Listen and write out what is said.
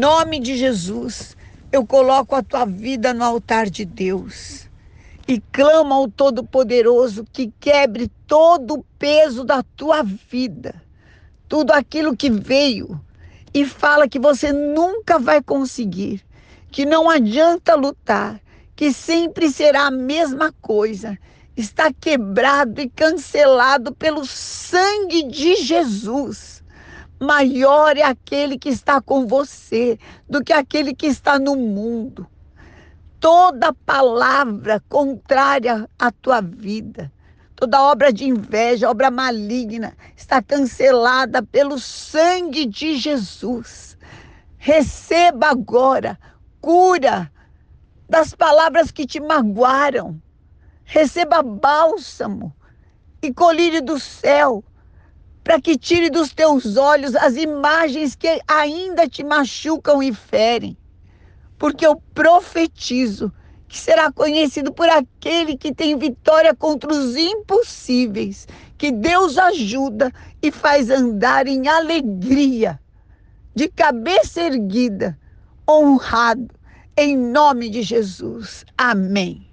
Nome de Jesus, eu coloco a tua vida no altar de Deus e clamo ao Todo-Poderoso que quebre todo o peso da tua vida, tudo aquilo que veio e fala que você nunca vai conseguir, que não adianta lutar, que sempre será a mesma coisa. Está quebrado e cancelado pelo sangue de Jesus. Maior é aquele que está com você do que aquele que está no mundo. Toda palavra contrária à tua vida, toda obra de inveja, obra maligna, está cancelada pelo sangue de Jesus. Receba agora cura das palavras que te magoaram. Receba bálsamo e colírio do céu para que tire dos teus olhos as imagens que ainda te machucam e ferem. Porque eu profetizo que será conhecido por aquele que tem vitória contra os impossíveis, que Deus ajuda e faz andar em alegria, de cabeça erguida, honrado, em nome de Jesus. Amém.